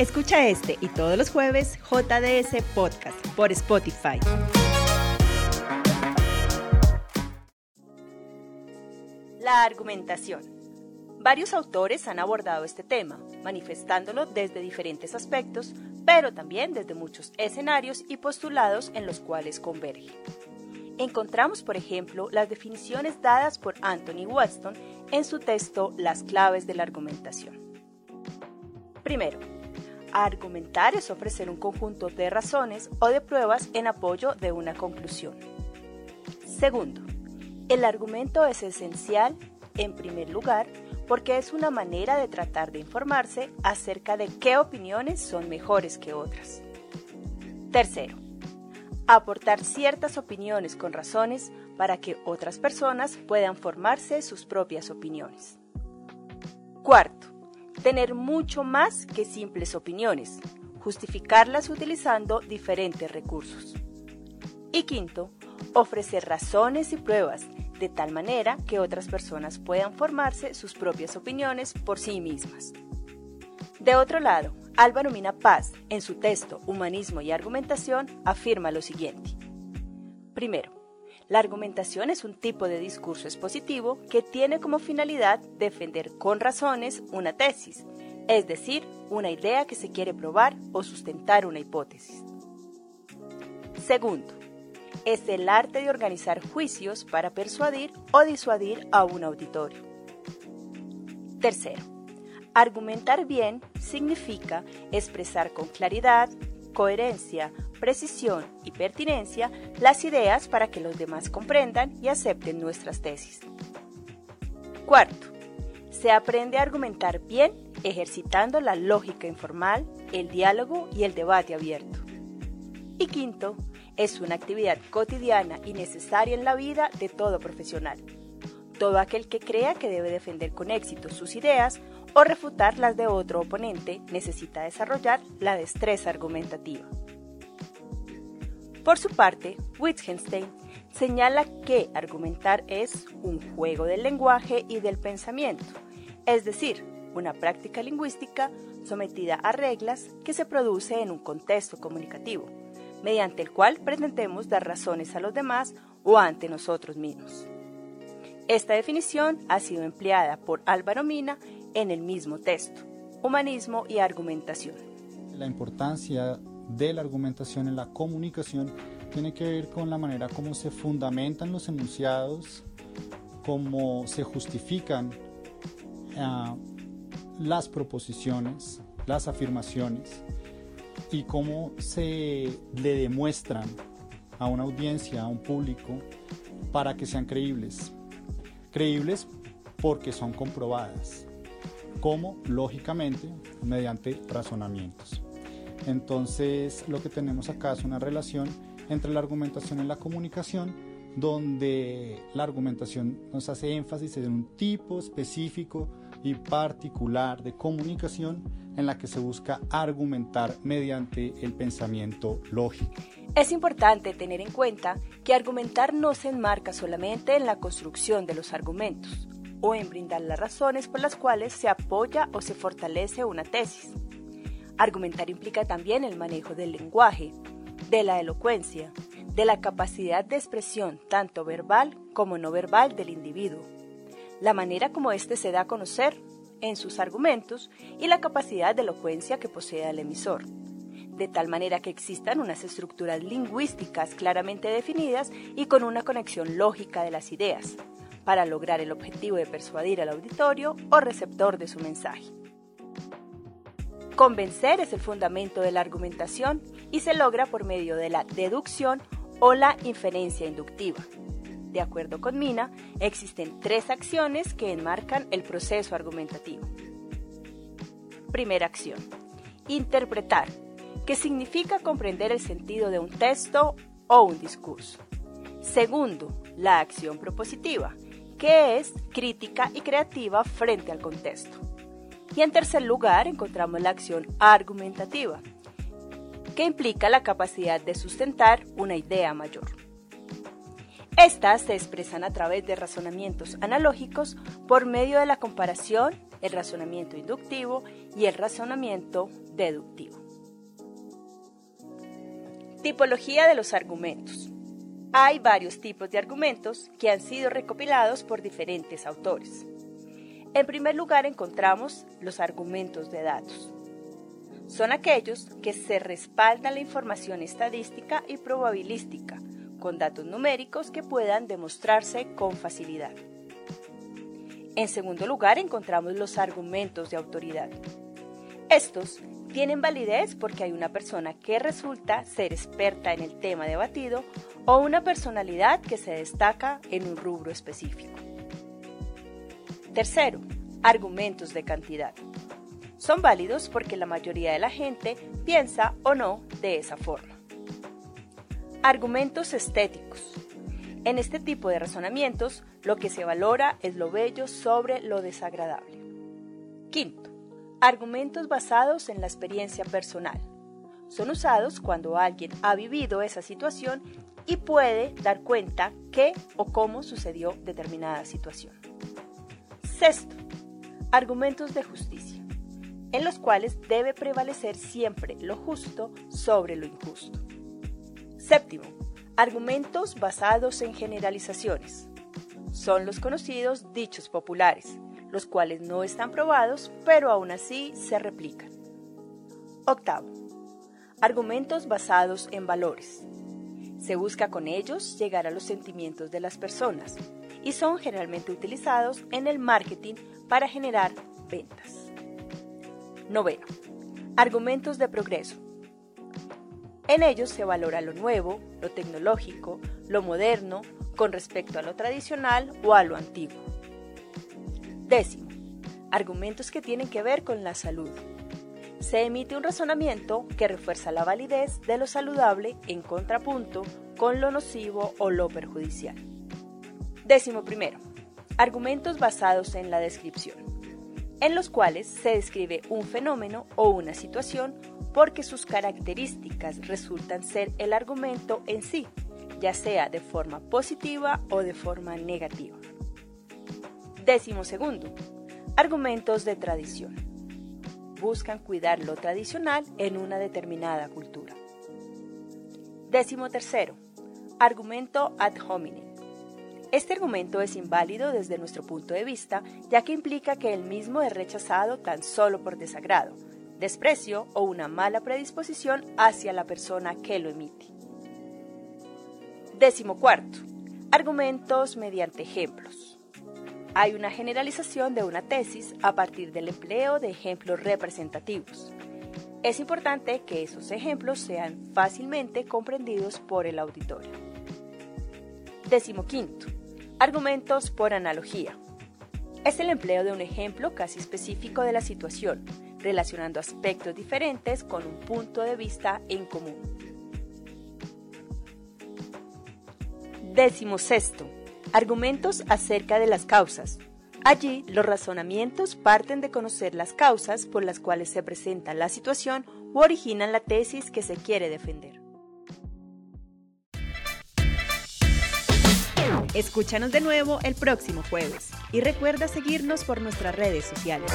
Escucha este y todos los jueves JDS Podcast por Spotify. La argumentación. Varios autores han abordado este tema, manifestándolo desde diferentes aspectos, pero también desde muchos escenarios y postulados en los cuales converge. Encontramos, por ejemplo, las definiciones dadas por Anthony Weston en su texto Las claves de la argumentación. Primero, argumentar es ofrecer un conjunto de razones o de pruebas en apoyo de una conclusión. Segundo, el argumento es esencial, en primer lugar, porque es una manera de tratar de informarse acerca de qué opiniones son mejores que otras. Tercero, aportar ciertas opiniones con razones para que otras personas puedan formarse sus propias opiniones. Cuarto, tener mucho más que simples opiniones, justificarlas utilizando diferentes recursos. Y quinto, ofrecer razones y pruebas de tal manera que otras personas puedan formarse sus propias opiniones por sí mismas. De otro lado, Álvaro Mina Paz, en su texto Humanismo y Argumentación, afirma lo siguiente. Primero, la argumentación es un tipo de discurso expositivo que tiene como finalidad defender con razones una tesis, es decir, una idea que se quiere probar o sustentar una hipótesis. Segundo, es el arte de organizar juicios para persuadir o disuadir a un auditorio. Tercero, argumentar bien significa expresar con claridad, coherencia, precisión y pertinencia las ideas para que los demás comprendan y acepten nuestras tesis. Cuarto, se aprende a argumentar bien ejercitando la lógica informal, el diálogo y el debate abierto. Y quinto, es una actividad cotidiana y necesaria en la vida de todo profesional. Todo aquel que crea que debe defender con éxito sus ideas o refutar las de otro oponente necesita desarrollar la destreza argumentativa. Por su parte, Wittgenstein señala que argumentar es un juego del lenguaje y del pensamiento, es decir, una práctica lingüística sometida a reglas que se produce en un contexto comunicativo mediante el cual pretendemos dar razones a los demás o ante nosotros mismos. Esta definición ha sido empleada por Álvaro Mina en el mismo texto, Humanismo y Argumentación. La importancia de la argumentación en la comunicación tiene que ver con la manera como se fundamentan los enunciados, cómo se justifican ah, las proposiciones, las afirmaciones y cómo se le demuestran a una audiencia, a un público, para que sean creíbles. Creíbles porque son comprobadas, como lógicamente mediante razonamientos. Entonces lo que tenemos acá es una relación entre la argumentación y la comunicación, donde la argumentación nos hace énfasis en un tipo específico y particular de comunicación en la que se busca argumentar mediante el pensamiento lógico. Es importante tener en cuenta que argumentar no se enmarca solamente en la construcción de los argumentos o en brindar las razones por las cuales se apoya o se fortalece una tesis. Argumentar implica también el manejo del lenguaje, de la elocuencia, de la capacidad de expresión tanto verbal como no verbal del individuo, la manera como éste se da a conocer en sus argumentos y la capacidad de elocuencia que posee el emisor, de tal manera que existan unas estructuras lingüísticas claramente definidas y con una conexión lógica de las ideas, para lograr el objetivo de persuadir al auditorio o receptor de su mensaje. Convencer es el fundamento de la argumentación y se logra por medio de la deducción o la inferencia inductiva. De acuerdo con Mina, existen tres acciones que enmarcan el proceso argumentativo. Primera acción. Interpretar, que significa comprender el sentido de un texto o un discurso. Segundo, la acción propositiva, que es crítica y creativa frente al contexto. Y en tercer lugar encontramos la acción argumentativa, que implica la capacidad de sustentar una idea mayor. Estas se expresan a través de razonamientos analógicos por medio de la comparación, el razonamiento inductivo y el razonamiento deductivo. Tipología de los argumentos. Hay varios tipos de argumentos que han sido recopilados por diferentes autores. En primer lugar encontramos los argumentos de datos. Son aquellos que se respaldan la información estadística y probabilística con datos numéricos que puedan demostrarse con facilidad. En segundo lugar encontramos los argumentos de autoridad. Estos tienen validez porque hay una persona que resulta ser experta en el tema debatido o una personalidad que se destaca en un rubro específico. Tercero, argumentos de cantidad. Son válidos porque la mayoría de la gente piensa o no de esa forma. Argumentos estéticos. En este tipo de razonamientos, lo que se valora es lo bello sobre lo desagradable. Quinto, Argumentos basados en la experiencia personal. Son usados cuando alguien ha vivido esa situación y puede dar cuenta qué o cómo sucedió determinada situación. Sexto, argumentos de justicia, en los cuales debe prevalecer siempre lo justo sobre lo injusto. Séptimo, argumentos basados en generalizaciones. Son los conocidos dichos populares, los cuales no están probados, pero aún así se replican. Octavo. Argumentos basados en valores. Se busca con ellos llegar a los sentimientos de las personas y son generalmente utilizados en el marketing para generar ventas. Noveno. Argumentos de progreso. En ellos se valora lo nuevo, lo tecnológico, lo moderno, con respecto a lo tradicional o a lo antiguo. Décimo, argumentos que tienen que ver con la salud. Se emite un razonamiento que refuerza la validez de lo saludable en contrapunto con lo nocivo o lo perjudicial. Décimo primero, argumentos basados en la descripción, en los cuales se describe un fenómeno o una situación porque sus características resultan ser el argumento en sí, ya sea de forma positiva o de forma negativa. Décimo segundo, argumentos de tradición. Buscan cuidar lo tradicional en una determinada cultura. Décimo tercero, argumento ad hominem. Este argumento es inválido desde nuestro punto de vista, ya que implica que el mismo es rechazado tan solo por desagrado, desprecio o una mala predisposición hacia la persona que lo emite. Décimo cuarto, argumentos mediante ejemplos. Hay una generalización de una tesis a partir del empleo de ejemplos representativos. Es importante que esos ejemplos sean fácilmente comprendidos por el auditorio. Décimo quinto. Argumentos por analogía. Es el empleo de un ejemplo casi específico de la situación, relacionando aspectos diferentes con un punto de vista en común. Décimo sexto Argumentos acerca de las causas. Allí, los razonamientos parten de conocer las causas por las cuales se presenta la situación u originan la tesis que se quiere defender. Escúchanos de nuevo el próximo jueves y recuerda seguirnos por nuestras redes sociales.